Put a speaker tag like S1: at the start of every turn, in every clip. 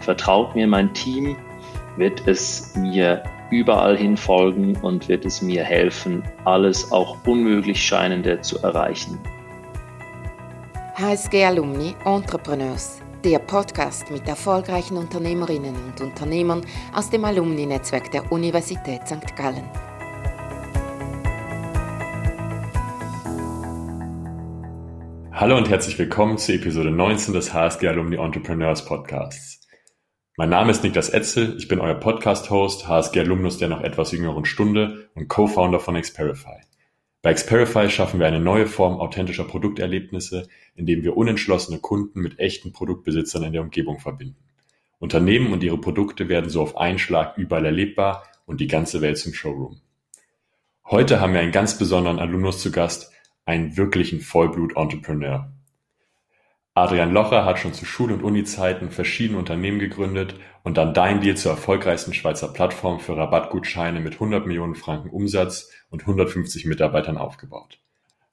S1: vertraut mir mein Team, wird es mir überall hin folgen und wird es mir helfen, alles auch unmöglich Scheinende zu erreichen.
S2: HSG Alumni Entrepreneurs, der Podcast mit erfolgreichen Unternehmerinnen und Unternehmern aus dem Alumni-Netzwerk der Universität St. Gallen.
S3: Hallo und herzlich willkommen zur Episode 19 des HSG Alumni Entrepreneurs Podcasts. Mein Name ist Niklas Etzel, ich bin euer Podcast-Host, HSG Alumnus der noch etwas jüngeren Stunde und Co-Founder von Xperify. Bei Xperify schaffen wir eine neue Form authentischer Produkterlebnisse, indem wir unentschlossene Kunden mit echten Produktbesitzern in der Umgebung verbinden. Unternehmen und ihre Produkte werden so auf einen Schlag überall erlebbar und die ganze Welt zum Showroom. Heute haben wir einen ganz besonderen Alumnus zu Gast, einen wirklichen Vollblut-Entrepreneur. Adrian Locher hat schon zu Schul- und Uni-Zeiten verschiedene Unternehmen gegründet und dann Dein Deal zur erfolgreichsten Schweizer Plattform für Rabattgutscheine mit 100 Millionen Franken Umsatz und 150 Mitarbeitern aufgebaut.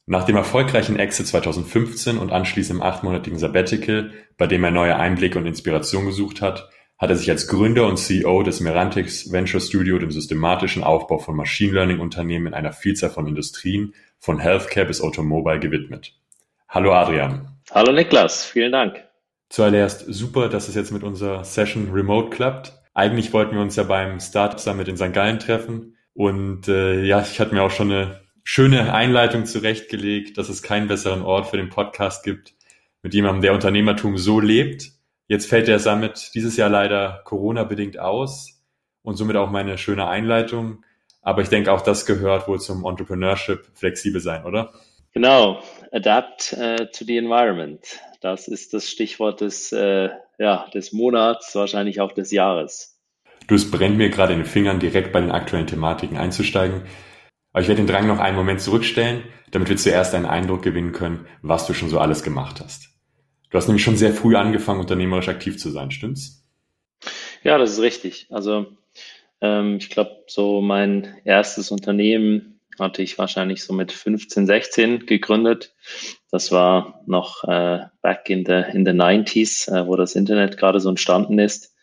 S3: Nach dem erfolgreichen Exit 2015 und anschließend im achtmonatigen Sabbatical, bei dem er neue Einblicke und Inspiration gesucht hat, hat er sich als Gründer und CEO des Merantix Venture Studio dem systematischen Aufbau von Machine Learning Unternehmen in einer Vielzahl von Industrien von Healthcare bis Automobile gewidmet. Hallo Adrian.
S1: Hallo Niklas, vielen Dank.
S3: Zuallererst super, dass es jetzt mit unserer Session remote klappt. Eigentlich wollten wir uns ja beim Startup Summit in St. Gallen treffen und äh, ja, ich hatte mir auch schon eine schöne Einleitung zurechtgelegt, dass es keinen besseren Ort für den Podcast gibt mit jemandem, der Unternehmertum so lebt. Jetzt fällt der Summit dieses Jahr leider Corona-bedingt aus und somit auch meine schöne Einleitung. Aber ich denke, auch das gehört wohl zum Entrepreneurship, flexibel sein, oder?
S1: Genau, adapt uh, to the environment. Das ist das Stichwort des, äh, ja, des Monats, wahrscheinlich auch des Jahres.
S3: Du, es brennt mir gerade in den Fingern, direkt bei den aktuellen Thematiken einzusteigen. Aber ich werde den Drang noch einen Moment zurückstellen, damit wir zuerst einen Eindruck gewinnen können, was du schon so alles gemacht hast. Du hast nämlich schon sehr früh angefangen, unternehmerisch aktiv zu sein, stimmt's?
S1: Ja, das ist richtig. Also ähm, ich glaube, so mein erstes Unternehmen hatte ich wahrscheinlich so mit 15, 16 gegründet. Das war noch äh, back in the, in the 90s, äh, wo das Internet gerade so entstanden ist.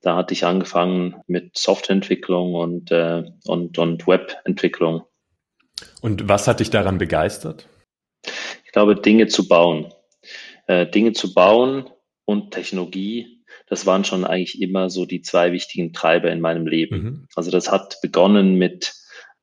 S1: Da hatte ich angefangen mit Softwareentwicklung und, äh, und, und Webentwicklung.
S3: Und was hat dich daran begeistert?
S1: Ich glaube, Dinge zu bauen. Äh, Dinge zu bauen und Technologie das waren schon eigentlich immer so die zwei wichtigen Treiber in meinem Leben. Mhm. Also das hat begonnen mit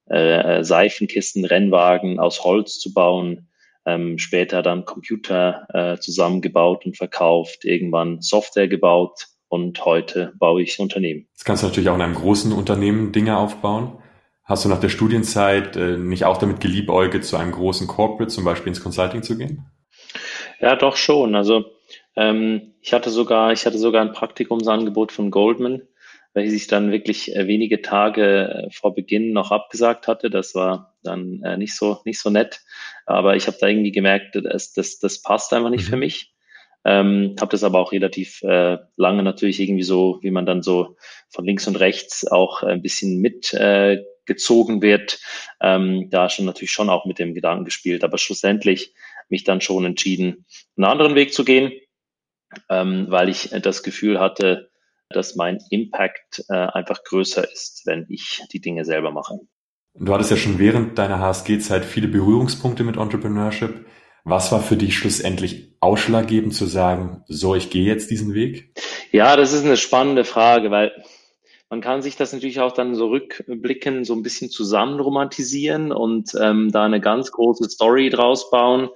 S1: äh, Seifenkisten, Rennwagen aus Holz zu bauen, ähm, später dann Computer äh, zusammengebaut und verkauft, irgendwann Software gebaut und heute baue ich Unternehmen.
S3: Jetzt kannst du natürlich auch in einem großen Unternehmen Dinge aufbauen. Hast du nach der Studienzeit äh, nicht auch damit geliebäugelt, zu einem großen Corporate, zum Beispiel ins Consulting zu gehen?
S1: Ja, doch schon. Also ähm, ich hatte sogar, ich hatte sogar ein Praktikumsangebot von Goldman, welches ich dann wirklich äh, wenige Tage äh, vor Beginn noch abgesagt hatte. Das war dann äh, nicht so nicht so nett, aber ich habe da irgendwie gemerkt, das, das, das passt einfach nicht mhm. für mich. Ähm, habe das aber auch relativ äh, lange natürlich irgendwie so, wie man dann so von links und rechts auch ein bisschen mitgezogen äh, wird, ähm, da schon natürlich schon auch mit dem Gedanken gespielt, aber schlussendlich mich dann schon entschieden, einen anderen Weg zu gehen ähm, weil ich das Gefühl hatte, dass mein Impact äh, einfach größer ist, wenn ich die Dinge selber mache.
S3: Du hattest ja schon während deiner HSG-Zeit viele Berührungspunkte mit Entrepreneurship. Was war für dich schlussendlich ausschlaggebend zu sagen, so, ich gehe jetzt diesen Weg?
S1: Ja, das ist eine spannende Frage, weil man kann sich das natürlich auch dann so rückblicken, so ein bisschen zusammen romantisieren und ähm, da eine ganz große Story draus bauen.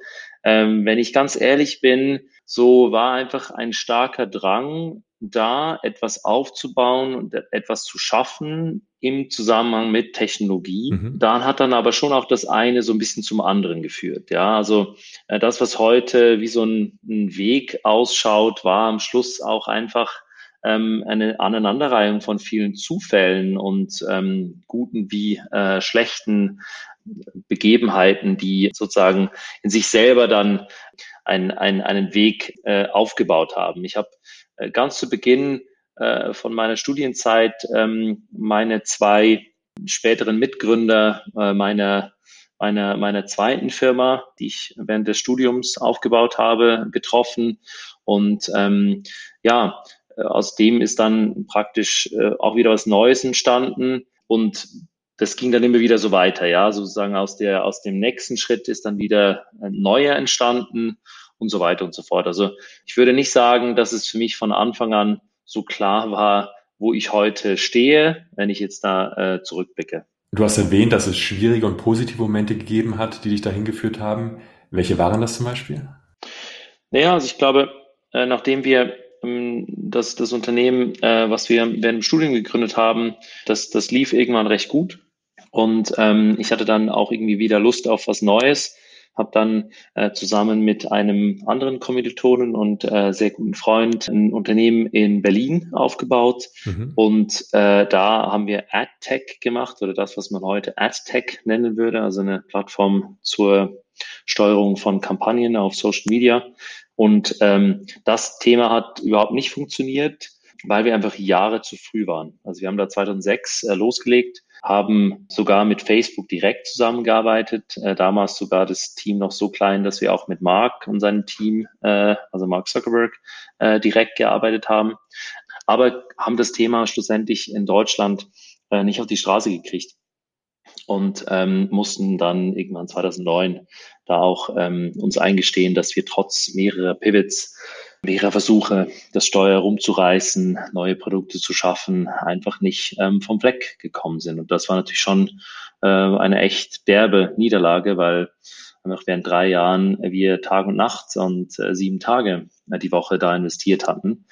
S1: Ähm, wenn ich ganz ehrlich bin, so war einfach ein starker Drang da, etwas aufzubauen und etwas zu schaffen im Zusammenhang mit Technologie. Mhm. Dann hat dann aber schon auch das eine so ein bisschen zum anderen geführt. Ja, also äh, das, was heute wie so ein, ein Weg ausschaut, war am Schluss auch einfach ähm, eine Aneinanderreihung von vielen Zufällen und ähm, guten wie äh, schlechten Begebenheiten, die sozusagen in sich selber dann ein, ein, einen Weg äh, aufgebaut haben. Ich habe ganz zu Beginn äh, von meiner Studienzeit ähm, meine zwei späteren Mitgründer äh, meiner, meiner, meiner zweiten Firma, die ich während des Studiums aufgebaut habe, getroffen. Und ähm, ja, aus dem ist dann praktisch äh, auch wieder was Neues entstanden. Und das ging dann immer wieder so weiter, ja, sozusagen aus der, aus dem nächsten Schritt ist dann wieder ein neuer entstanden und so weiter und so fort. Also ich würde nicht sagen, dass es für mich von Anfang an so klar war, wo ich heute stehe, wenn ich jetzt da äh, zurückblicke.
S3: Du hast erwähnt, dass es schwierige und positive Momente gegeben hat, die dich dahin geführt haben. Welche waren das zum Beispiel?
S1: Naja, also ich glaube, äh, nachdem wir ähm, das, das Unternehmen, äh, was wir während dem Studium gegründet haben, das, das lief irgendwann recht gut. Und ähm, ich hatte dann auch irgendwie wieder Lust auf was Neues habe dann äh, zusammen mit einem anderen Kommilitonen und äh, sehr guten Freund ein Unternehmen in Berlin aufgebaut. Mhm. Und äh, da haben wir AdTech gemacht oder das, was man heute AdTech nennen würde, also eine Plattform zur Steuerung von Kampagnen auf Social Media. Und ähm, das Thema hat überhaupt nicht funktioniert, weil wir einfach Jahre zu früh waren. Also wir haben da 2006 äh, losgelegt haben sogar mit Facebook direkt zusammengearbeitet. Äh, damals sogar das Team noch so klein, dass wir auch mit Mark und seinem Team, äh, also Mark Zuckerberg, äh, direkt gearbeitet haben. Aber haben das Thema schlussendlich in Deutschland äh, nicht auf die Straße gekriegt und ähm, mussten dann irgendwann 2009 da auch ähm, uns eingestehen, dass wir trotz mehrerer Pivots mehrerer Versuche, das Steuer rumzureißen, neue Produkte zu schaffen, einfach nicht ähm, vom Fleck gekommen sind. Und das war natürlich schon äh, eine echt derbe Niederlage, weil einfach während drei Jahren wir Tag und Nacht und äh, sieben Tage äh, die Woche da investiert hatten.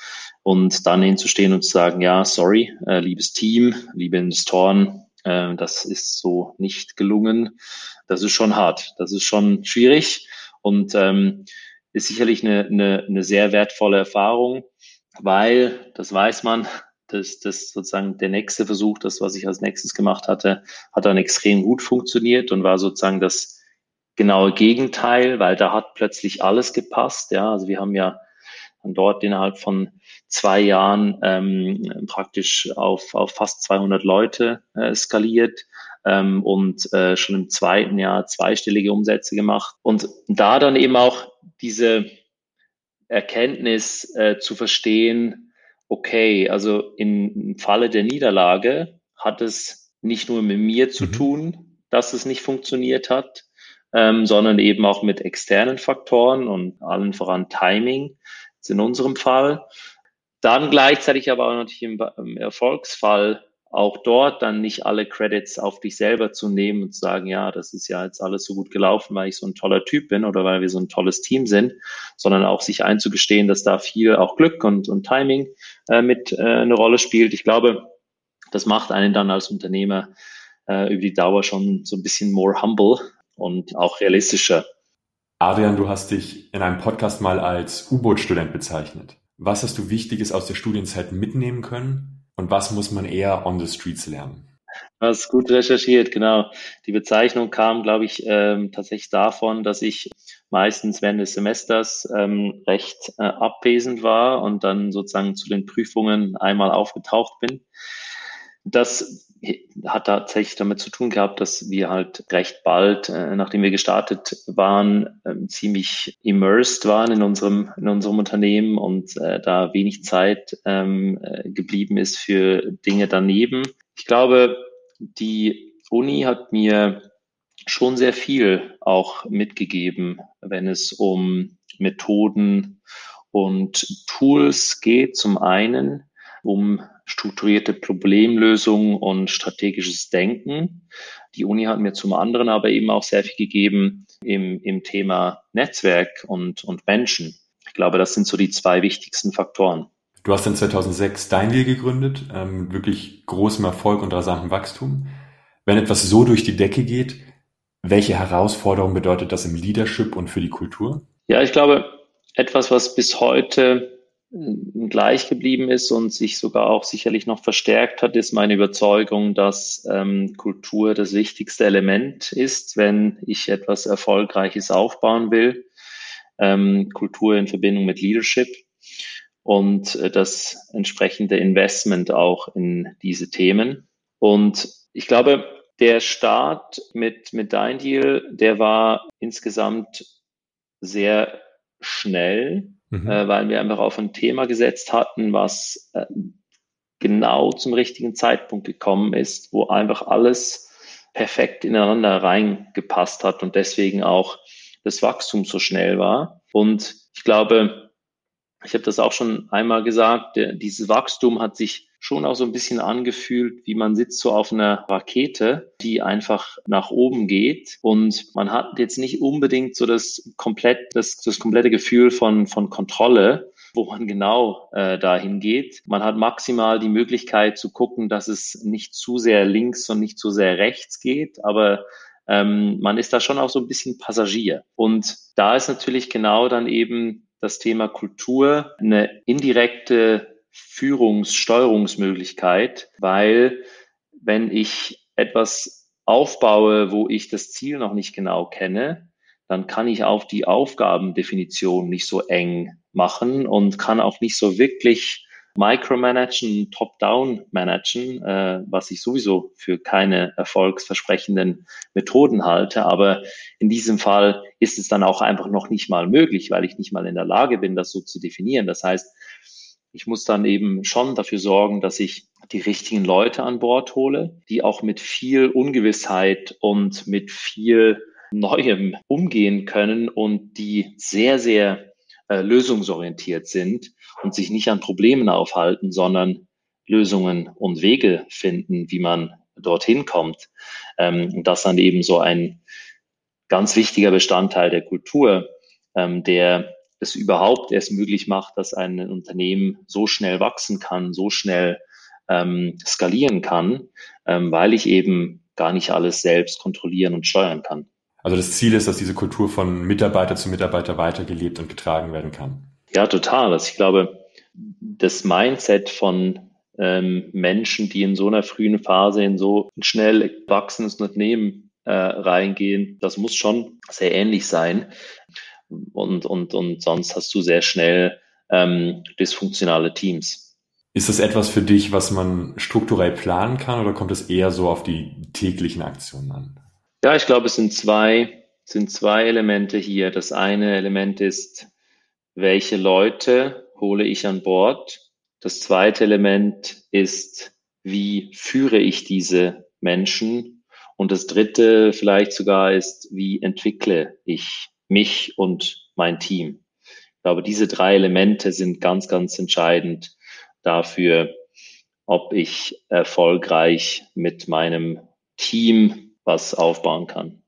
S1: Und dann hinzustehen und zu sagen, ja, sorry, äh, liebes Team, liebe Investoren, äh, das ist so nicht gelungen. Das ist schon hart, das ist schon schwierig. Und ähm, ist sicherlich eine, eine, eine sehr wertvolle Erfahrung, weil, das weiß man, dass das sozusagen der nächste Versuch, das, was ich als nächstes gemacht hatte, hat dann extrem gut funktioniert und war sozusagen das genaue Gegenteil, weil da hat plötzlich alles gepasst. Ja, also wir haben ja dann dort innerhalb von zwei Jahren ähm, praktisch auf, auf fast 200 Leute äh, skaliert ähm, und äh, schon im zweiten Jahr zweistellige Umsätze gemacht. Und da dann eben auch diese Erkenntnis äh, zu verstehen, okay, also im Falle der Niederlage hat es nicht nur mit mir zu mhm. tun, dass es nicht funktioniert hat, ähm, sondern eben auch mit externen Faktoren und allen voran Timing, in unserem Fall. Dann gleichzeitig aber auch natürlich im, im Erfolgsfall auch dort dann nicht alle Credits auf dich selber zu nehmen und zu sagen, ja, das ist ja jetzt alles so gut gelaufen, weil ich so ein toller Typ bin oder weil wir so ein tolles Team sind, sondern auch sich einzugestehen, dass da viel auch Glück und, und Timing äh, mit äh, eine Rolle spielt. Ich glaube, das macht einen dann als Unternehmer äh, über die Dauer schon so ein bisschen more humble und auch realistischer.
S3: Adrian, du hast dich in einem Podcast mal als U-Boot-Student bezeichnet. Was hast du Wichtiges aus der Studienzeit mitnehmen können und was muss man eher on the streets lernen?
S1: Das ist gut recherchiert, genau. Die Bezeichnung kam, glaube ich, ähm, tatsächlich davon, dass ich meistens während des Semesters ähm, recht äh, abwesend war und dann sozusagen zu den Prüfungen einmal aufgetaucht bin. Das hat tatsächlich damit zu tun gehabt, dass wir halt recht bald, äh, nachdem wir gestartet waren, äh, ziemlich immersed waren in unserem, in unserem Unternehmen und äh, da wenig Zeit ähm, äh, geblieben ist für Dinge daneben. Ich glaube, die Uni hat mir schon sehr viel auch mitgegeben, wenn es um Methoden und Tools geht. Zum einen, um strukturierte Problemlösung und strategisches Denken. Die Uni hat mir zum anderen aber eben auch sehr viel gegeben im, im Thema Netzwerk und, und Menschen. Ich glaube, das sind so die zwei wichtigsten Faktoren.
S3: Du hast dann 2006 Deinwil gegründet, ähm, wirklich großem Erfolg und rasantem Wachstum. Wenn etwas so durch die Decke geht, welche Herausforderung bedeutet das im Leadership und für die Kultur?
S1: Ja, ich glaube, etwas, was bis heute gleich geblieben ist und sich sogar auch sicherlich noch verstärkt hat, ist meine Überzeugung, dass ähm, Kultur das wichtigste Element ist, wenn ich etwas Erfolgreiches aufbauen will. Ähm, Kultur in Verbindung mit Leadership und äh, das entsprechende Investment auch in diese Themen. Und ich glaube, der Start mit, mit Dein Deal, der war insgesamt sehr schnell mhm. äh, weil wir einfach auf ein Thema gesetzt hatten, was äh, genau zum richtigen Zeitpunkt gekommen ist, wo einfach alles perfekt ineinander reingepasst hat und deswegen auch das Wachstum so schnell war. Und ich glaube, ich habe das auch schon einmal gesagt, dieses Wachstum hat sich schon auch so ein bisschen angefühlt, wie man sitzt so auf einer Rakete, die einfach nach oben geht und man hat jetzt nicht unbedingt so das komplett das, das komplette Gefühl von von Kontrolle, wo man genau äh, dahin geht. Man hat maximal die Möglichkeit zu gucken, dass es nicht zu sehr links und nicht zu sehr rechts geht, aber ähm, man ist da schon auch so ein bisschen Passagier. Und da ist natürlich genau dann eben das Thema Kultur eine indirekte Führungssteuerungsmöglichkeit, weil wenn ich etwas aufbaue, wo ich das Ziel noch nicht genau kenne, dann kann ich auch die Aufgabendefinition nicht so eng machen und kann auch nicht so wirklich micromanagen, top-down managen, äh, was ich sowieso für keine erfolgsversprechenden Methoden halte. Aber in diesem Fall ist es dann auch einfach noch nicht mal möglich, weil ich nicht mal in der Lage bin, das so zu definieren. Das heißt, ich muss dann eben schon dafür sorgen, dass ich die richtigen Leute an Bord hole, die auch mit viel Ungewissheit und mit viel Neuem umgehen können und die sehr, sehr äh, lösungsorientiert sind und sich nicht an Problemen aufhalten, sondern Lösungen und Wege finden, wie man dorthin kommt. Ähm, und das dann eben so ein ganz wichtiger Bestandteil der Kultur, ähm, der es überhaupt erst möglich macht, dass ein Unternehmen so schnell wachsen kann, so schnell ähm, skalieren kann, ähm, weil ich eben gar nicht alles selbst kontrollieren und steuern kann.
S3: Also das Ziel ist, dass diese Kultur von Mitarbeiter zu Mitarbeiter weitergelebt und getragen werden kann.
S1: Ja, total. Also ich glaube, das Mindset von ähm, Menschen, die in so einer frühen Phase in so ein schnell wachsendes Unternehmen äh, reingehen, das muss schon sehr ähnlich sein und, und, und sonst hast du sehr schnell ähm, dysfunktionale Teams.
S3: Ist das etwas für dich, was man strukturell planen kann oder kommt es eher so auf die täglichen Aktionen an?
S1: Ja, ich glaube, es sind zwei, sind zwei Elemente hier. Das eine Element ist, welche Leute hole ich an Bord? Das zweite Element ist, wie führe ich diese Menschen? Und das dritte vielleicht sogar ist, wie entwickle ich mich und mein Team. Ich glaube, diese drei Elemente sind ganz, ganz entscheidend dafür, ob ich erfolgreich mit meinem Team was aufbauen kann.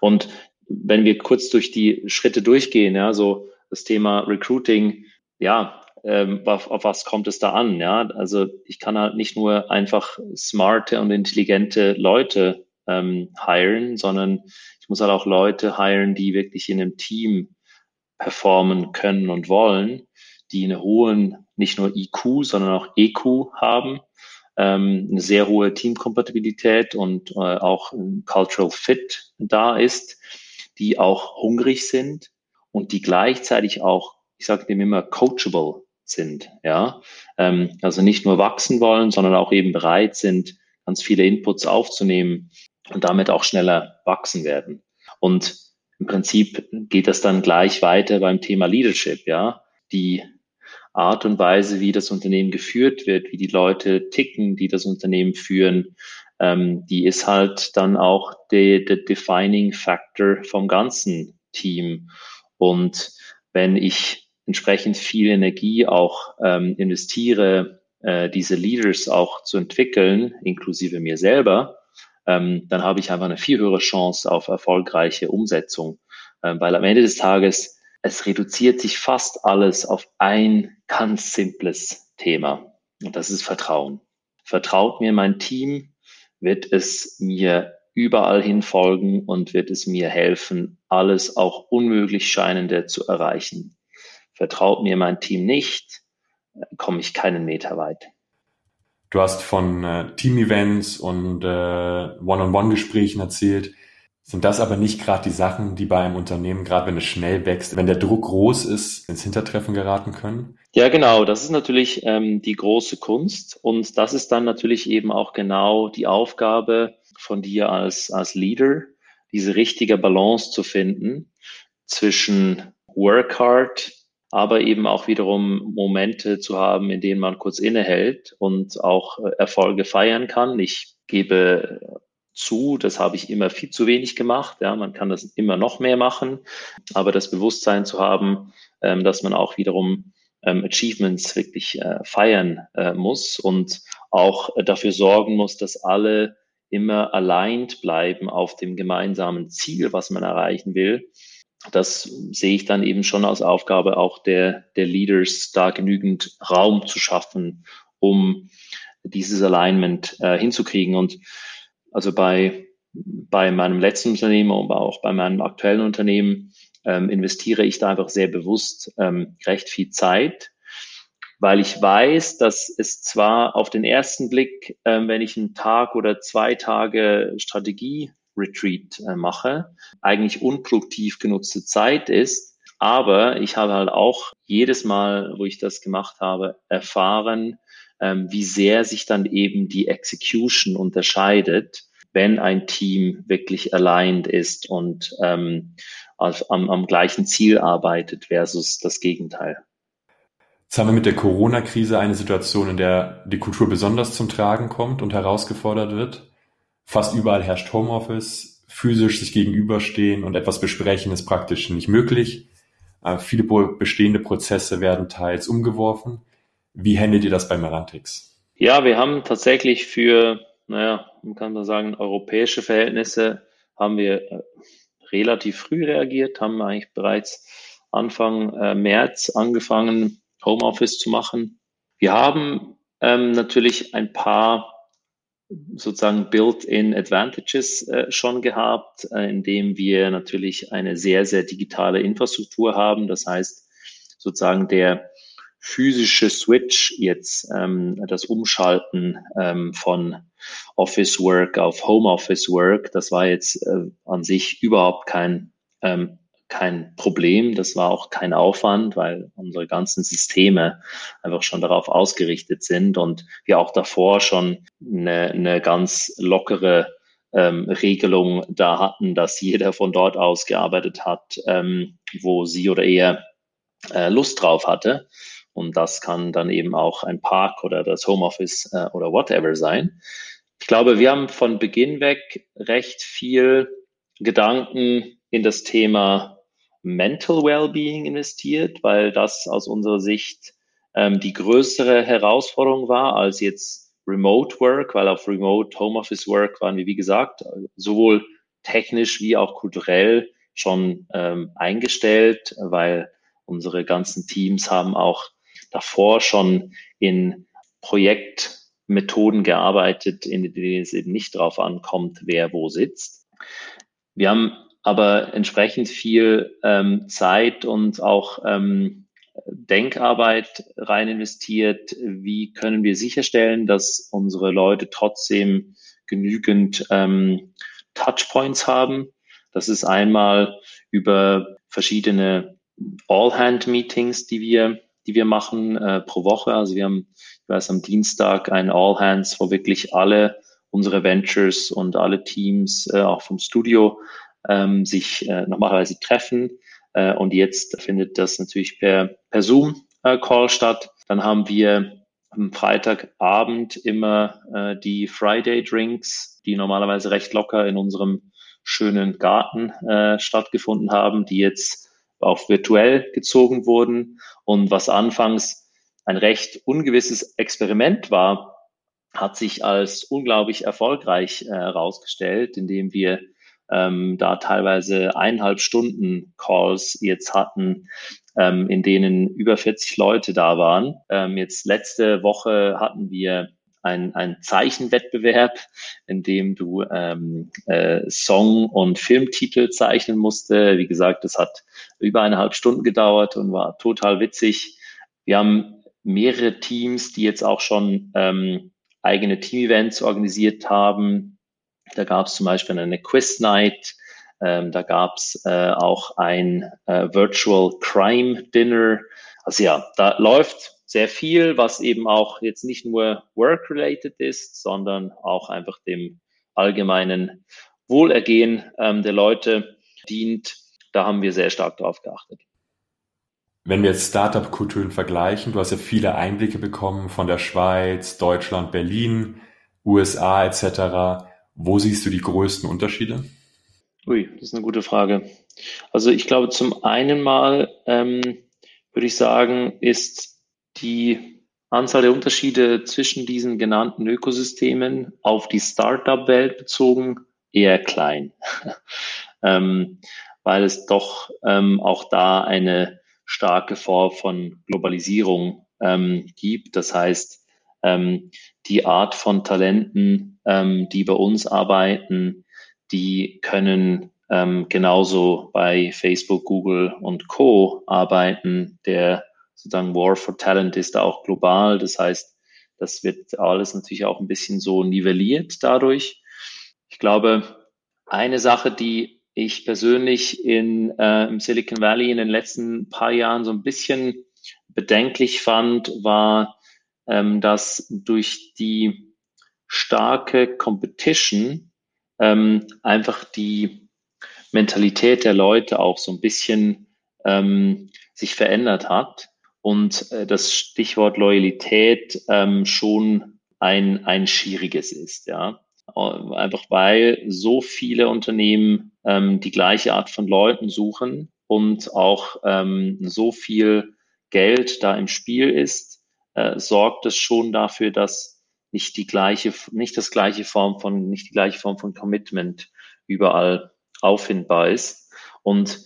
S1: Und wenn wir kurz durch die Schritte durchgehen, ja, so das Thema Recruiting, ja, ähm, auf, auf was kommt es da an? Ja, also ich kann halt nicht nur einfach smarte und intelligente Leute ähm, hiren, sondern ich muss halt auch Leute hiren, die wirklich in einem Team performen können und wollen, die einen hohen, nicht nur IQ, sondern auch EQ haben, ähm, eine sehr hohe Teamkompatibilität und äh, auch ein Cultural Fit da ist, die auch hungrig sind und die gleichzeitig auch, ich sage dem immer, coachable sind, ja, ähm, also nicht nur wachsen wollen, sondern auch eben bereit sind, ganz viele Inputs aufzunehmen und damit auch schneller wachsen werden. Und im Prinzip geht das dann gleich weiter beim Thema Leadership, ja. Die Art und Weise, wie das Unternehmen geführt wird, wie die Leute ticken, die das Unternehmen führen, ähm, die ist halt dann auch der defining Factor vom ganzen Team. Und wenn ich entsprechend viel Energie auch ähm, investiere, äh, diese Leaders auch zu entwickeln, inklusive mir selber, ähm, dann habe ich einfach eine viel höhere Chance auf erfolgreiche Umsetzung. Ähm, weil am Ende des Tages, es reduziert sich fast alles auf ein ganz simples Thema. Und das ist Vertrauen. Vertraut mir mein Team, wird es mir überall hin folgen und wird es mir helfen, alles auch unmöglich Scheinende zu erreichen. Vertraut mir mein Team nicht, komme ich keinen Meter weit.
S3: Du hast von äh, Team-Events und äh, One-on-One-Gesprächen erzählt. Sind das aber nicht gerade die Sachen, die bei einem Unternehmen, gerade wenn es schnell wächst, wenn der Druck groß ist, ins Hintertreffen geraten können?
S1: Ja, genau. Das ist natürlich ähm, die große Kunst. Und das ist dann natürlich eben auch genau die Aufgabe von dir als, als Leader, diese richtige Balance zu finden zwischen Work hard aber eben auch wiederum Momente zu haben, in denen man kurz innehält und auch äh, Erfolge feiern kann. Ich gebe zu, das habe ich immer viel zu wenig gemacht. Ja, man kann das immer noch mehr machen, aber das Bewusstsein zu haben, ähm, dass man auch wiederum ähm, Achievements wirklich äh, feiern äh, muss und auch dafür sorgen muss, dass alle immer aligned bleiben auf dem gemeinsamen Ziel, was man erreichen will. Das sehe ich dann eben schon als Aufgabe auch der, der Leaders, da genügend Raum zu schaffen, um dieses Alignment äh, hinzukriegen. Und also bei, bei meinem letzten Unternehmen, aber auch bei meinem aktuellen Unternehmen ähm, investiere ich da einfach sehr bewusst ähm, recht viel Zeit, weil ich weiß, dass es zwar auf den ersten Blick, ähm, wenn ich einen Tag oder zwei Tage Strategie-Retreat äh, mache, eigentlich unproduktiv genutzte Zeit ist, aber ich habe halt auch jedes Mal, wo ich das gemacht habe, erfahren, ähm, wie sehr sich dann eben die Execution unterscheidet, wenn ein Team wirklich aligned ist und ähm, am, am gleichen Ziel arbeitet versus das Gegenteil.
S3: Jetzt haben wir mit der Corona-Krise eine Situation, in der die Kultur besonders zum Tragen kommt und herausgefordert wird. Fast überall herrscht Homeoffice, physisch sich gegenüberstehen und etwas besprechen ist praktisch nicht möglich. Äh, viele bestehende Prozesse werden teils umgeworfen. Wie handelt ihr das bei Merantix?
S1: Ja, wir haben tatsächlich für, naja, man kann da sagen, europäische Verhältnisse haben wir äh, relativ früh reagiert, haben eigentlich bereits Anfang äh, März angefangen, Homeoffice zu machen. Wir haben ähm, natürlich ein paar sozusagen built-in Advantages äh, schon gehabt, äh, indem wir natürlich eine sehr, sehr digitale Infrastruktur haben. Das heißt, sozusagen der physische Switch jetzt, ähm, das Umschalten ähm, von Office Work auf Home Office Work, das war jetzt äh, an sich überhaupt kein, ähm, kein Problem. Das war auch kein Aufwand, weil unsere ganzen Systeme einfach schon darauf ausgerichtet sind und wir auch davor schon eine, eine ganz lockere ähm, Regelung da hatten, dass jeder von dort aus gearbeitet hat, ähm, wo sie oder er äh, Lust drauf hatte. Und das kann dann eben auch ein Park oder das Homeoffice äh, oder whatever sein. Ich glaube, wir haben von Beginn weg recht viel Gedanken in das Thema Mental Wellbeing investiert, weil das aus unserer Sicht ähm, die größere Herausforderung war als jetzt Remote Work, weil auf Remote Homeoffice Work waren wir, wie gesagt, sowohl technisch wie auch kulturell schon ähm, eingestellt, weil unsere ganzen Teams haben auch davor schon in Projektmethoden gearbeitet, in denen es eben nicht darauf ankommt, wer wo sitzt. Wir haben aber entsprechend viel ähm, Zeit und auch ähm, Denkarbeit rein investiert. Wie können wir sicherstellen, dass unsere Leute trotzdem genügend ähm, Touchpoints haben? Das ist einmal über verschiedene All-Hand-Meetings, die wir die wir machen äh, pro Woche. Also wir haben, ich weiß, am Dienstag ein All Hands, wo wirklich alle unsere Ventures und alle Teams äh, auch vom Studio ähm, sich äh, normalerweise treffen. Äh, und jetzt findet das natürlich per, per Zoom-Call äh, statt. Dann haben wir am Freitagabend immer äh, die Friday Drinks, die normalerweise recht locker in unserem schönen Garten äh, stattgefunden haben, die jetzt auch virtuell gezogen wurden. Und was anfangs ein recht ungewisses Experiment war, hat sich als unglaublich erfolgreich äh, herausgestellt, indem wir ähm, da teilweise eineinhalb Stunden Calls jetzt hatten, ähm, in denen über 40 Leute da waren. Ähm, jetzt letzte Woche hatten wir ein, Zeichenwettbewerb, in dem du ähm, äh, Song- und Filmtitel zeichnen musste. Wie gesagt, das hat über eineinhalb Stunden gedauert und war total witzig. Wir haben mehrere Teams, die jetzt auch schon ähm, eigene Team-Events organisiert haben. Da gab es zum Beispiel eine Quiz Night. Ähm, da gab es äh, auch ein äh, Virtual Crime Dinner. Also ja, da läuft sehr viel, was eben auch jetzt nicht nur work-related ist, sondern auch einfach dem allgemeinen Wohlergehen ähm, der Leute dient. Da haben wir sehr stark darauf geachtet.
S3: Wenn wir jetzt Startup-Kulturen vergleichen, du hast ja viele Einblicke bekommen von der Schweiz, Deutschland, Berlin, USA etc. Wo siehst du die größten Unterschiede?
S1: Ui, das ist eine gute Frage. Also ich glaube, zum einen mal ähm, würde ich sagen, ist die Anzahl der Unterschiede zwischen diesen genannten Ökosystemen auf die Startup-Welt bezogen eher klein, ähm, weil es doch ähm, auch da eine starke Form von Globalisierung ähm, gibt. Das heißt, ähm, die Art von Talenten, ähm, die bei uns arbeiten, die können ähm, genauso bei Facebook, Google und Co. arbeiten. Der sozusagen War for Talent ist auch global. Das heißt, das wird alles natürlich auch ein bisschen so nivelliert dadurch. Ich glaube, eine Sache, die ich persönlich in, äh, im Silicon Valley in den letzten paar Jahren so ein bisschen bedenklich fand, war, ähm, dass durch die starke Competition ähm, einfach die Mentalität der Leute auch so ein bisschen ähm, sich verändert hat und äh, das Stichwort Loyalität ähm, schon ein, ein schwieriges ist, ja. Einfach weil so viele Unternehmen ähm, die gleiche Art von Leuten suchen und auch ähm, so viel Geld da im Spiel ist, äh, sorgt es schon dafür, dass nicht die gleiche, nicht das gleiche Form von, nicht die gleiche Form von Commitment überall auffindbar ist. Und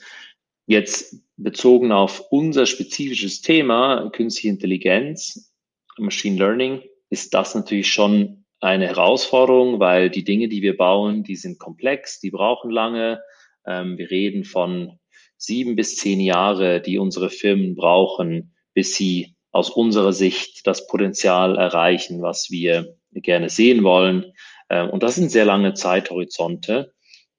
S1: Jetzt bezogen auf unser spezifisches Thema, künstliche Intelligenz, Machine Learning, ist das natürlich schon eine Herausforderung, weil die Dinge, die wir bauen, die sind komplex, die brauchen lange. Ähm, wir reden von sieben bis zehn Jahre, die unsere Firmen brauchen, bis sie aus unserer Sicht das Potenzial erreichen, was wir gerne sehen wollen. Ähm, und das sind sehr lange Zeithorizonte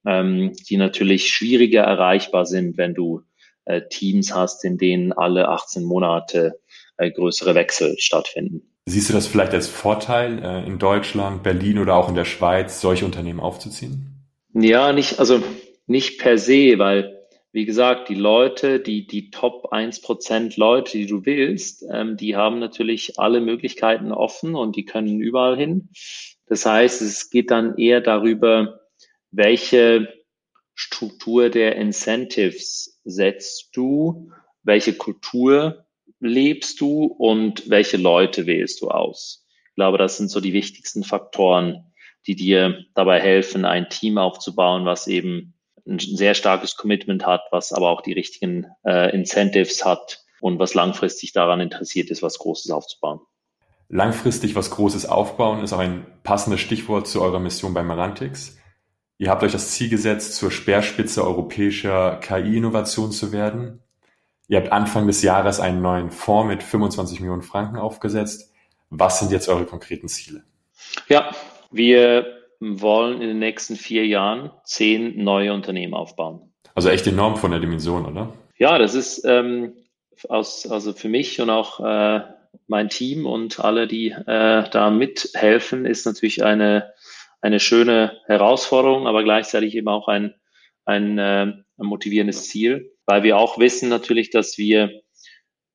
S1: ähm, die natürlich schwieriger erreichbar sind, wenn du äh, Teams hast, in denen alle 18 Monate äh, größere Wechsel stattfinden.
S3: Siehst du das vielleicht als Vorteil, äh, in Deutschland, Berlin oder auch in der Schweiz solche Unternehmen aufzuziehen?
S1: Ja, nicht, also nicht per se, weil wie gesagt, die Leute, die, die Top 1% Leute, die du willst, ähm, die haben natürlich alle Möglichkeiten offen und die können überall hin. Das heißt, es geht dann eher darüber, welche Struktur der Incentives setzt du, welche Kultur lebst du und welche Leute wählst du aus. Ich glaube, das sind so die wichtigsten Faktoren, die dir dabei helfen, ein Team aufzubauen, was eben ein sehr starkes Commitment hat, was aber auch die richtigen äh, Incentives hat und was langfristig daran interessiert ist, was Großes aufzubauen.
S3: Langfristig was Großes aufbauen ist auch ein passendes Stichwort zu eurer Mission bei Marantix. Ihr habt euch das Ziel gesetzt, zur Speerspitze europäischer KI-Innovation zu werden. Ihr habt Anfang des Jahres einen neuen Fonds mit 25 Millionen Franken aufgesetzt. Was sind jetzt eure konkreten Ziele?
S1: Ja, wir wollen in den nächsten vier Jahren zehn neue Unternehmen aufbauen.
S3: Also echt enorm von der Dimension, oder?
S1: Ja, das ist ähm, aus, also für mich und auch äh, mein Team und alle, die äh, da mithelfen, ist natürlich eine eine schöne Herausforderung, aber gleichzeitig eben auch ein, ein, äh, ein motivierendes Ziel, weil wir auch wissen natürlich, dass wir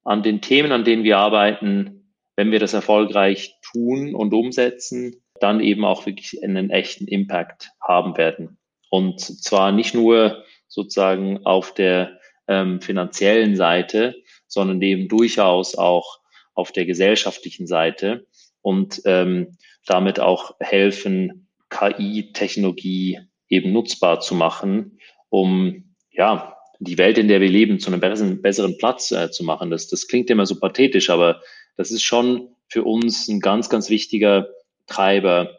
S1: an den Themen, an denen wir arbeiten, wenn wir das erfolgreich tun und umsetzen, dann eben auch wirklich einen echten Impact haben werden. Und zwar nicht nur sozusagen auf der ähm, finanziellen Seite, sondern eben durchaus auch auf der gesellschaftlichen Seite und ähm, damit auch helfen, KI-Technologie eben nutzbar zu machen, um ja die Welt, in der wir leben, zu einem besseren, besseren Platz äh, zu machen. Das, das klingt immer so pathetisch, aber das ist schon für uns ein ganz, ganz wichtiger Treiber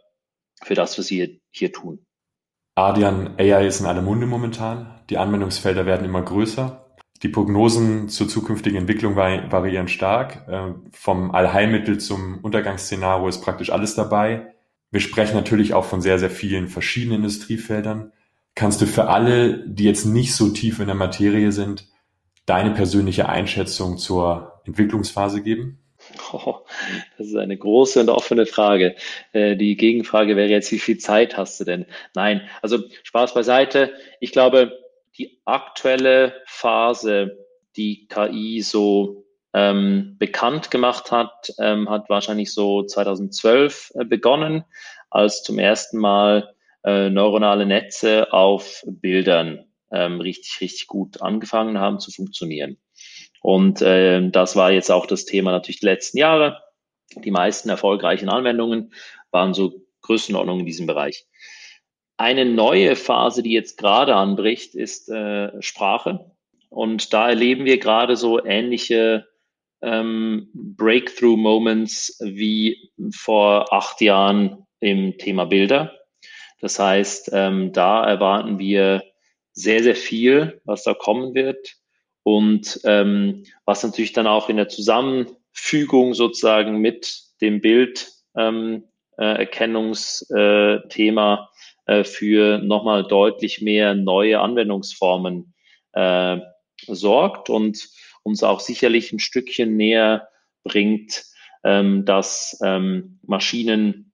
S1: für das, was wir hier tun.
S3: Ardian, AI ist in aller Munde momentan. Die Anwendungsfelder werden immer größer. Die Prognosen zur zukünftigen Entwicklung variieren stark. Äh, vom Allheilmittel zum Untergangsszenario ist praktisch alles dabei. Wir sprechen natürlich auch von sehr, sehr vielen verschiedenen Industriefeldern. Kannst du für alle, die jetzt nicht so tief in der Materie sind, deine persönliche Einschätzung zur Entwicklungsphase geben?
S1: Oh, das ist eine große und offene Frage. Äh, die Gegenfrage wäre jetzt, wie viel Zeit hast du denn? Nein, also Spaß beiseite. Ich glaube, die aktuelle Phase die KI so ähm, bekannt gemacht hat, ähm, hat wahrscheinlich so 2012 äh, begonnen, als zum ersten Mal äh, neuronale Netze auf Bildern ähm, richtig, richtig gut angefangen haben zu funktionieren. Und äh, das war jetzt auch das Thema natürlich die letzten Jahre. Die meisten erfolgreichen Anwendungen waren so Größenordnungen in diesem Bereich. Eine neue Phase, die jetzt gerade anbricht, ist äh, Sprache. Und da erleben wir gerade so ähnliche ähm, Breakthrough-Moments wie vor acht Jahren im Thema Bilder. Das heißt, ähm, da erwarten wir sehr, sehr viel, was da kommen wird und ähm, was natürlich dann auch in der Zusammenfügung sozusagen mit dem Bilderkennungsthema äh, äh, für nochmal deutlich mehr neue Anwendungsformen äh, sorgt und uns auch sicherlich ein Stückchen näher bringt, ähm, dass ähm, Maschinen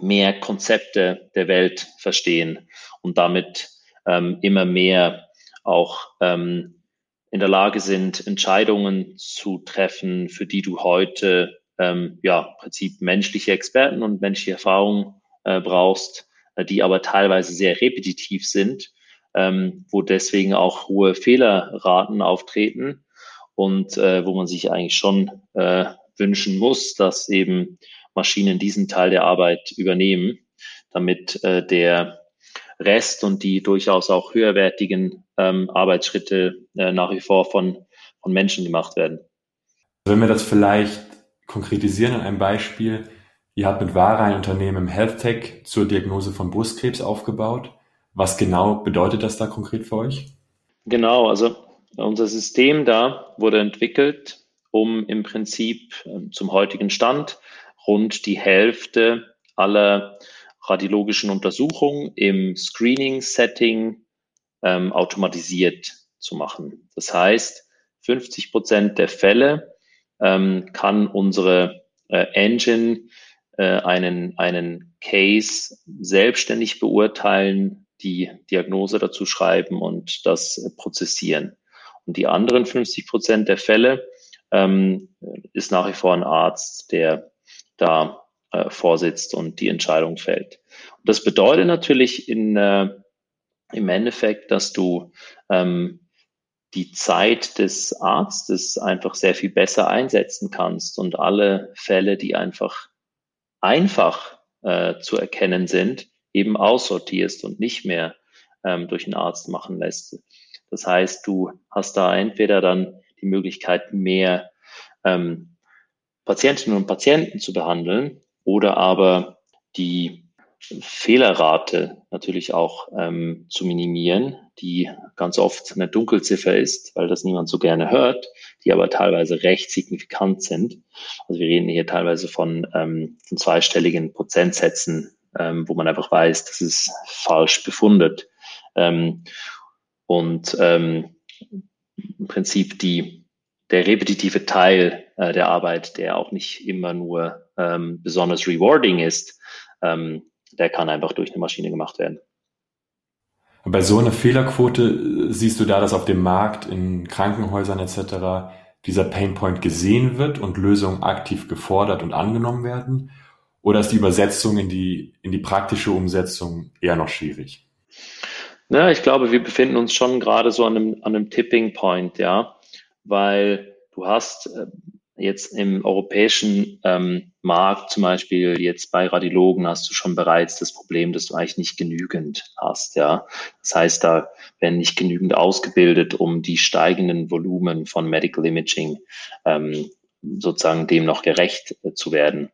S1: mehr Konzepte der Welt verstehen und damit ähm, immer mehr auch ähm, in der Lage sind, Entscheidungen zu treffen, für die du heute ähm, ja im Prinzip menschliche Experten und menschliche Erfahrung äh, brauchst, äh, die aber teilweise sehr repetitiv sind, ähm, wo deswegen auch hohe Fehlerraten auftreten und äh, wo man sich eigentlich schon äh, wünschen muss, dass eben Maschinen diesen Teil der Arbeit übernehmen, damit äh, der Rest und die durchaus auch höherwertigen ähm, Arbeitsschritte äh, nach wie vor von, von Menschen gemacht werden.
S3: Wenn wir das vielleicht konkretisieren an einem Beispiel, ihr habt mit Vara ein Unternehmen im Health Tech zur Diagnose von Brustkrebs aufgebaut. Was genau bedeutet das da konkret für euch?
S1: Genau, also unser System da wurde entwickelt, um im Prinzip äh, zum heutigen Stand rund die Hälfte aller radiologischen Untersuchungen im Screening-Setting ähm, automatisiert zu machen. Das heißt, 50 Prozent der Fälle ähm, kann unsere äh, Engine äh, einen, einen Case selbstständig beurteilen, die Diagnose dazu schreiben und das äh, prozessieren. Und die anderen 50 Prozent der Fälle ähm, ist nach wie vor ein Arzt, der da äh, vorsitzt und die Entscheidung fällt. Und das bedeutet natürlich in, äh, im Endeffekt, dass du ähm, die Zeit des Arztes einfach sehr viel besser einsetzen kannst und alle Fälle, die einfach einfach äh, zu erkennen sind, eben aussortierst und nicht mehr ähm, durch einen Arzt machen lässt. Das heißt, du hast da entweder dann die Möglichkeit, mehr ähm, Patientinnen und Patienten zu behandeln oder aber die Fehlerrate natürlich auch ähm, zu minimieren, die ganz oft eine Dunkelziffer ist, weil das niemand so gerne hört, die aber teilweise recht signifikant sind. Also wir reden hier teilweise von, ähm, von zweistelligen Prozentsätzen, ähm, wo man einfach weiß, das ist falsch befundet. Ähm, und ähm, im Prinzip die der repetitive Teil äh, der Arbeit, der auch nicht immer nur ähm, besonders rewarding ist, ähm, der kann einfach durch eine Maschine gemacht werden.
S3: Bei so einer Fehlerquote äh, siehst du da, dass auf dem Markt in Krankenhäusern etc. dieser Painpoint gesehen wird und Lösungen aktiv gefordert und angenommen werden? Oder ist die Übersetzung in die, in die praktische Umsetzung eher noch schwierig?
S1: Na, ich glaube, wir befinden uns schon gerade so an einem, an einem Tipping Point, ja weil du hast äh, jetzt im europäischen ähm, Markt zum Beispiel jetzt bei Radiologen hast du schon bereits das Problem, dass du eigentlich nicht genügend hast, ja. Das heißt, da werden nicht genügend ausgebildet, um die steigenden Volumen von Medical Imaging ähm, sozusagen dem noch gerecht äh, zu werden.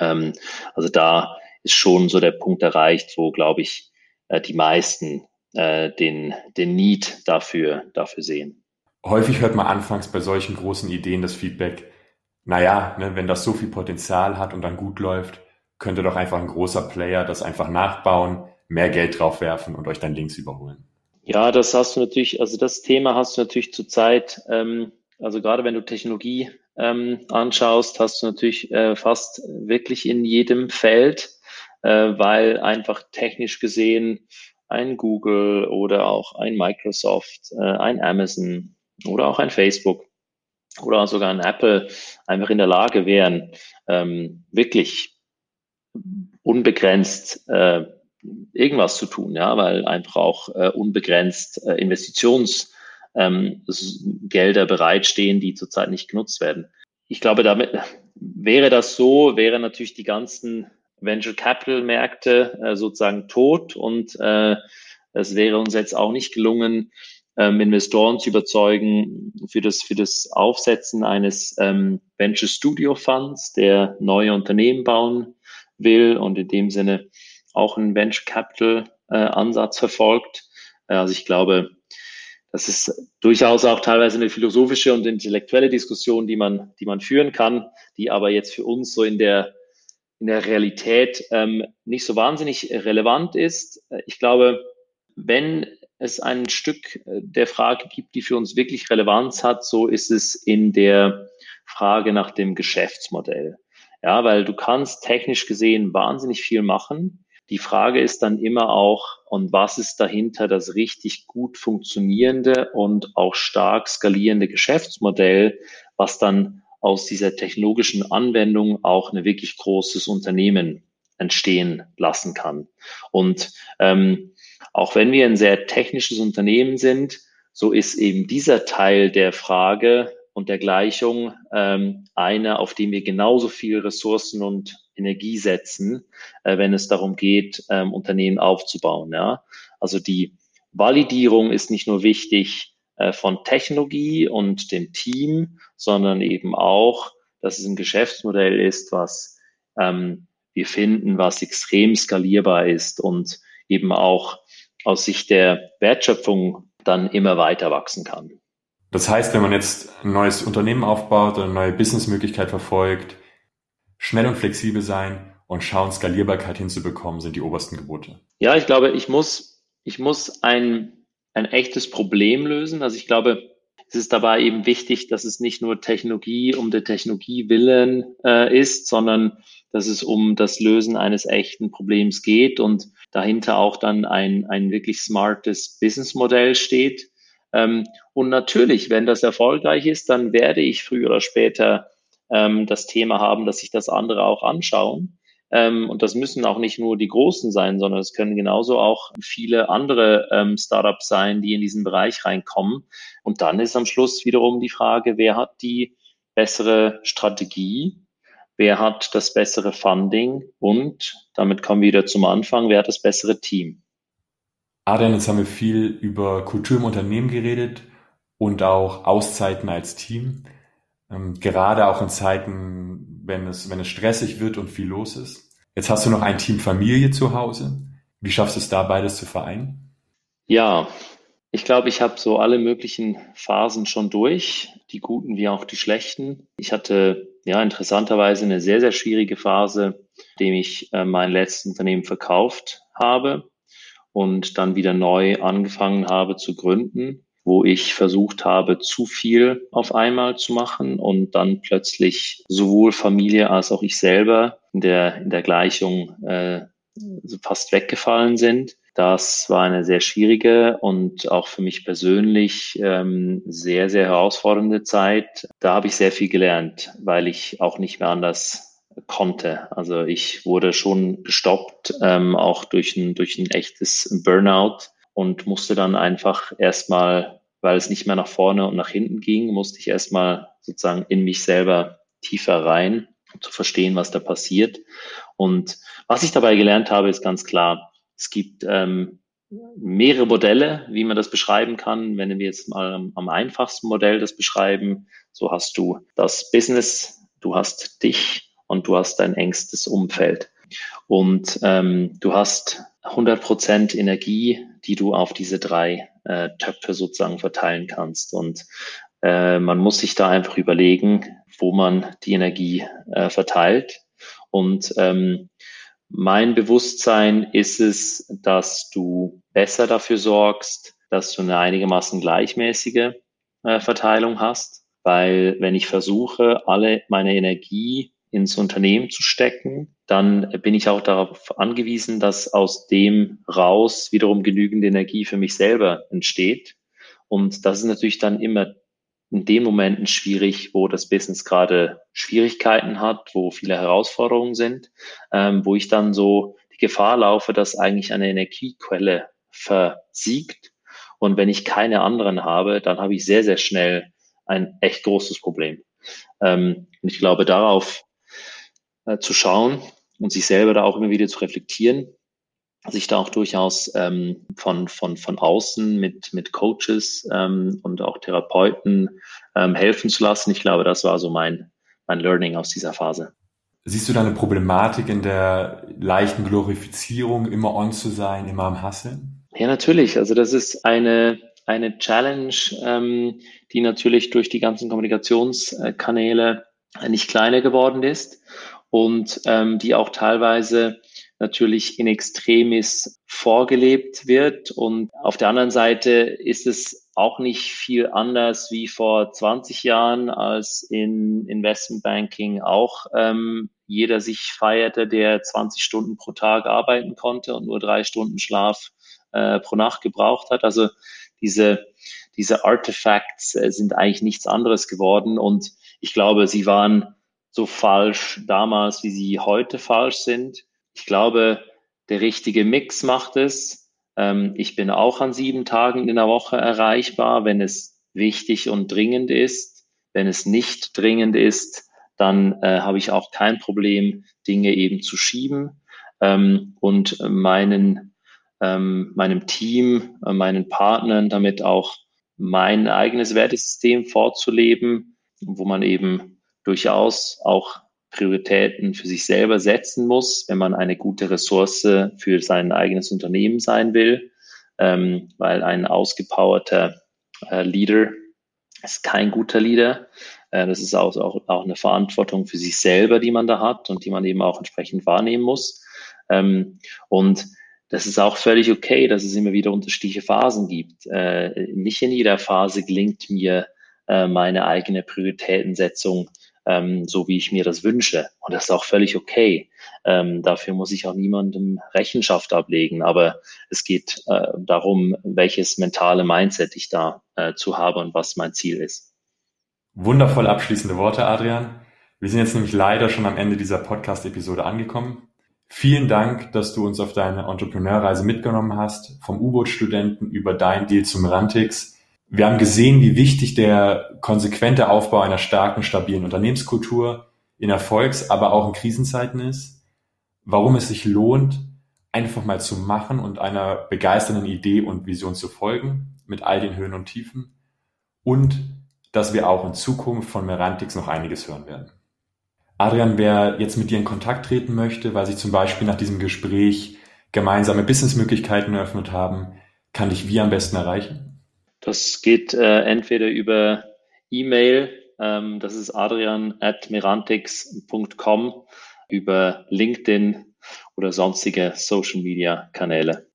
S1: Ähm, also da ist schon so der Punkt erreicht, wo, glaube ich, äh, die meisten äh, den, den Need dafür, dafür sehen
S3: häufig hört man anfangs bei solchen großen Ideen das Feedback, naja, ne, wenn das so viel Potenzial hat und dann gut läuft, könnte doch einfach ein großer Player das einfach nachbauen, mehr Geld draufwerfen und euch dann links überholen.
S1: Ja, das hast du natürlich, also das Thema hast du natürlich zurzeit, ähm, also gerade wenn du Technologie ähm, anschaust, hast du natürlich äh, fast wirklich in jedem Feld, äh, weil einfach technisch gesehen ein Google oder auch ein Microsoft, äh, ein Amazon oder auch ein Facebook oder sogar ein Apple einfach in der Lage wären, ähm, wirklich unbegrenzt äh, irgendwas zu tun, ja, weil einfach auch äh, unbegrenzt äh, Investitionsgelder ähm, bereitstehen, die zurzeit nicht genutzt werden. Ich glaube, damit wäre das so, wären natürlich die ganzen Venture Capital Märkte äh, sozusagen tot und äh, es wäre uns jetzt auch nicht gelungen, ähm, Investoren zu überzeugen für das, für das Aufsetzen eines ähm, Venture Studio Funds, der neue Unternehmen bauen will und in dem Sinne auch einen Venture Capital äh, Ansatz verfolgt. Äh, also ich glaube, das ist durchaus auch teilweise eine philosophische und intellektuelle Diskussion, die man, die man führen kann, die aber jetzt für uns so in der, in der Realität ähm, nicht so wahnsinnig relevant ist. Ich glaube, wenn es ein Stück äh, der Frage gibt, die für uns wirklich Relevanz hat, so ist es in der Frage nach dem Geschäftsmodell. Ja, weil du kannst technisch gesehen wahnsinnig viel machen. Die Frage ist dann immer auch, und was ist dahinter das richtig gut funktionierende und auch stark skalierende Geschäftsmodell, was dann aus dieser technologischen Anwendung auch ein wirklich großes Unternehmen entstehen lassen kann. Und ähm, auch wenn wir ein sehr technisches Unternehmen sind, so ist eben dieser Teil der Frage und der Gleichung ähm, einer, auf dem wir genauso viel Ressourcen und Energie setzen, äh, wenn es darum geht, ähm, Unternehmen aufzubauen. Ja? Also die Validierung ist nicht nur wichtig äh, von Technologie und dem Team, sondern eben auch, dass es ein Geschäftsmodell ist, was ähm, wir finden, was extrem skalierbar ist und eben auch aus Sicht der Wertschöpfung dann immer weiter wachsen kann.
S3: Das heißt, wenn man jetzt ein neues Unternehmen aufbaut oder eine neue Businessmöglichkeit verfolgt, schnell und flexibel sein und schauen, Skalierbarkeit hinzubekommen, sind die obersten Gebote.
S1: Ja, ich glaube, ich muss, ich muss ein, ein echtes Problem lösen. Also ich glaube, es ist dabei eben wichtig, dass es nicht nur Technologie um der Technologie willen äh, ist, sondern dass es um das Lösen eines echten Problems geht und dahinter auch dann ein, ein wirklich smartes Businessmodell steht. Ähm, und natürlich, wenn das erfolgreich ist, dann werde ich früher oder später ähm, das Thema haben, dass sich das andere auch anschauen. Ähm, und das müssen auch nicht nur die Großen sein, sondern es können genauso auch viele andere ähm, Startups sein, die in diesen Bereich reinkommen. Und dann ist am Schluss wiederum die Frage, wer hat die bessere Strategie? Wer hat das bessere Funding? Und damit kommen wir wieder zum Anfang, wer hat das bessere Team?
S3: Adrian, jetzt haben wir viel über Kultur im Unternehmen geredet und auch Auszeiten als Team. Ähm, gerade auch in Zeiten, wenn es, wenn es stressig wird und viel los ist. Jetzt hast du noch ein Team Familie zu Hause. Wie schaffst du es da, beides zu vereinen?
S1: Ja, ich glaube, ich habe so alle möglichen Phasen schon durch, die guten wie auch die schlechten. Ich hatte ja interessanterweise eine sehr, sehr schwierige Phase, indem ich äh, mein letztes Unternehmen verkauft habe und dann wieder neu angefangen habe zu gründen wo ich versucht habe, zu viel auf einmal zu machen und dann plötzlich sowohl Familie als auch ich selber in der, in der Gleichung äh, fast weggefallen sind. Das war eine sehr schwierige und auch für mich persönlich ähm, sehr, sehr herausfordernde Zeit. Da habe ich sehr viel gelernt, weil ich auch nicht mehr anders konnte. Also ich wurde schon gestoppt, ähm, auch durch ein, durch ein echtes Burnout und musste dann einfach erstmal, weil es nicht mehr nach vorne und nach hinten ging, musste ich erstmal sozusagen in mich selber tiefer rein, um zu verstehen, was da passiert. Und was ich dabei gelernt habe, ist ganz klar, es gibt ähm, mehrere Modelle, wie man das beschreiben kann. Wenn wir jetzt mal am, am einfachsten Modell das beschreiben, so hast du das Business, du hast dich und du hast dein engstes Umfeld. Und ähm, du hast 100 Prozent Energie, die du auf diese drei äh, Töpfe sozusagen verteilen kannst. Und äh, man muss sich da einfach überlegen, wo man die Energie äh, verteilt. Und ähm, mein Bewusstsein ist es, dass du besser dafür sorgst, dass du eine einigermaßen gleichmäßige äh, Verteilung hast. Weil wenn ich versuche, alle meine Energie ins Unternehmen zu stecken, dann bin ich auch darauf angewiesen, dass aus dem raus wiederum genügend Energie für mich selber entsteht. Und das ist natürlich dann immer in den Momenten schwierig, wo das Business gerade Schwierigkeiten hat, wo viele Herausforderungen sind, ähm, wo ich dann so die Gefahr laufe, dass eigentlich eine Energiequelle versiegt. Und wenn ich keine anderen habe, dann habe ich sehr, sehr schnell ein echt großes Problem. Ähm, und ich glaube, darauf äh, zu schauen und sich selber da auch immer wieder zu reflektieren, sich da auch durchaus ähm, von, von, von außen mit, mit Coaches ähm, und auch Therapeuten ähm, helfen zu lassen. Ich glaube, das war so mein, mein Learning aus dieser Phase.
S3: Siehst du da eine Problematik in der leichten Glorifizierung, immer on zu sein, immer am Hasseln?
S1: Ja, natürlich. Also das ist eine, eine Challenge, ähm, die natürlich durch die ganzen Kommunikationskanäle nicht kleiner geworden ist und ähm, die auch teilweise natürlich in Extremis vorgelebt wird. Und auf der anderen Seite ist es auch nicht viel anders wie vor 20 Jahren, als in Investmentbanking auch ähm, jeder sich feierte, der 20 Stunden pro Tag arbeiten konnte und nur drei Stunden Schlaf äh, pro Nacht gebraucht hat. Also diese, diese Artefacts äh, sind eigentlich nichts anderes geworden. Und ich glaube, sie waren so falsch damals, wie sie heute falsch sind. Ich glaube, der richtige Mix macht es. Ähm, ich bin auch an sieben Tagen in der Woche erreichbar, wenn es wichtig und dringend ist. Wenn es nicht dringend ist, dann äh, habe ich auch kein Problem, Dinge eben zu schieben ähm, und meinen, ähm, meinem Team, äh, meinen Partnern damit auch mein eigenes Wertesystem vorzuleben, wo man eben durchaus auch Prioritäten für sich selber setzen muss, wenn man eine gute Ressource für sein eigenes Unternehmen sein will, ähm, weil ein ausgepowerter äh, Leader ist kein guter Leader. Äh, das ist auch, auch, auch eine Verantwortung für sich selber, die man da hat und die man eben auch entsprechend wahrnehmen muss. Ähm, und das ist auch völlig okay, dass es immer wieder unterschiedliche Phasen gibt. Äh, nicht in jeder Phase gelingt mir äh, meine eigene Prioritätensetzung ähm, so wie ich mir das wünsche. Und das ist auch völlig okay. Ähm, dafür muss ich auch niemandem Rechenschaft ablegen. Aber es geht äh, darum, welches mentale Mindset ich da äh, zu habe und was mein Ziel ist.
S3: Wundervoll abschließende Worte, Adrian. Wir sind jetzt nämlich leider schon am Ende dieser Podcast-Episode angekommen. Vielen Dank, dass du uns auf deine Entrepreneurreise mitgenommen hast, vom U-Boot-Studenten über dein Deal zum Rantix wir haben gesehen, wie wichtig der konsequente Aufbau einer starken, stabilen Unternehmenskultur in Erfolgs-, aber auch in Krisenzeiten ist, warum es sich lohnt, einfach mal zu machen und einer begeisternden Idee und Vision zu folgen, mit all den Höhen und Tiefen und dass wir auch in Zukunft von Merantix noch einiges hören werden. Adrian, wer jetzt mit dir in Kontakt treten möchte, weil sich zum Beispiel nach diesem Gespräch gemeinsame Businessmöglichkeiten eröffnet haben, kann dich wie am besten erreichen?
S1: Das geht äh, entweder über E-Mail, ähm, das ist adrian at merantix.com, über LinkedIn oder sonstige Social Media Kanäle.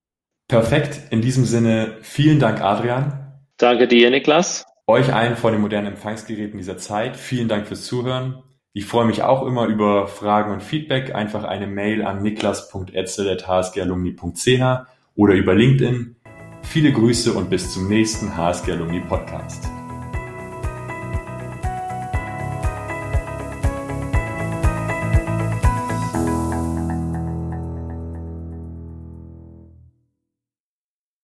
S3: Perfekt. In diesem Sinne, vielen Dank, Adrian.
S1: Danke dir, Niklas.
S3: Euch allen vor den modernen Empfangsgeräten dieser Zeit. Vielen Dank fürs Zuhören. Ich freue mich auch immer über Fragen und Feedback. Einfach eine Mail an niklas.etzel.hsgalumni.ch oder über LinkedIn. Viele Grüße und bis zum nächsten HSG Alumni Podcast.